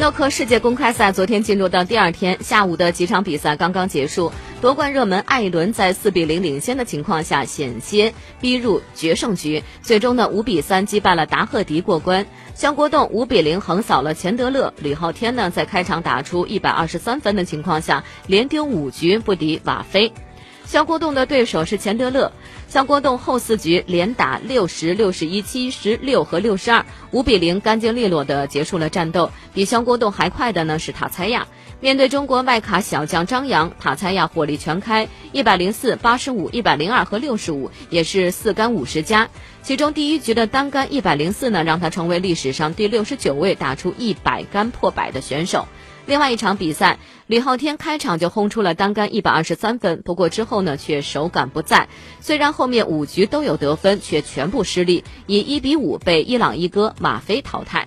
诺克世界公开赛昨天进入到第二天，下午的几场比赛刚刚结束。夺冠热门艾伦在四比零领先的情况下，险些逼入决胜局，最终呢五比三击败了达赫迪过关。肖国栋五比零横扫了钱德勒，吕昊天呢在开场打出一百二十三分的情况下，连丢五局不敌瓦菲。肖国栋的对手是钱德勒，肖国栋后四局连打六十六十一、七十六和六十二，五比零干净利落的结束了战斗。比肖国栋还快的呢是塔猜亚，面对中国外卡小将张扬，塔猜亚火力全开，一百零四、八十五、一百零二和六十五，也是四杆五十加。其中第一局的单杆一百零四呢，让他成为历史上第六十九位打出一百杆破百的选手。另外一场比赛，李昊天开场就轰出了单杆一百二十三分，不过之后呢却手感不在，虽然后面五局都有得分，却全部失利，以一比五被伊朗一哥马飞淘汰。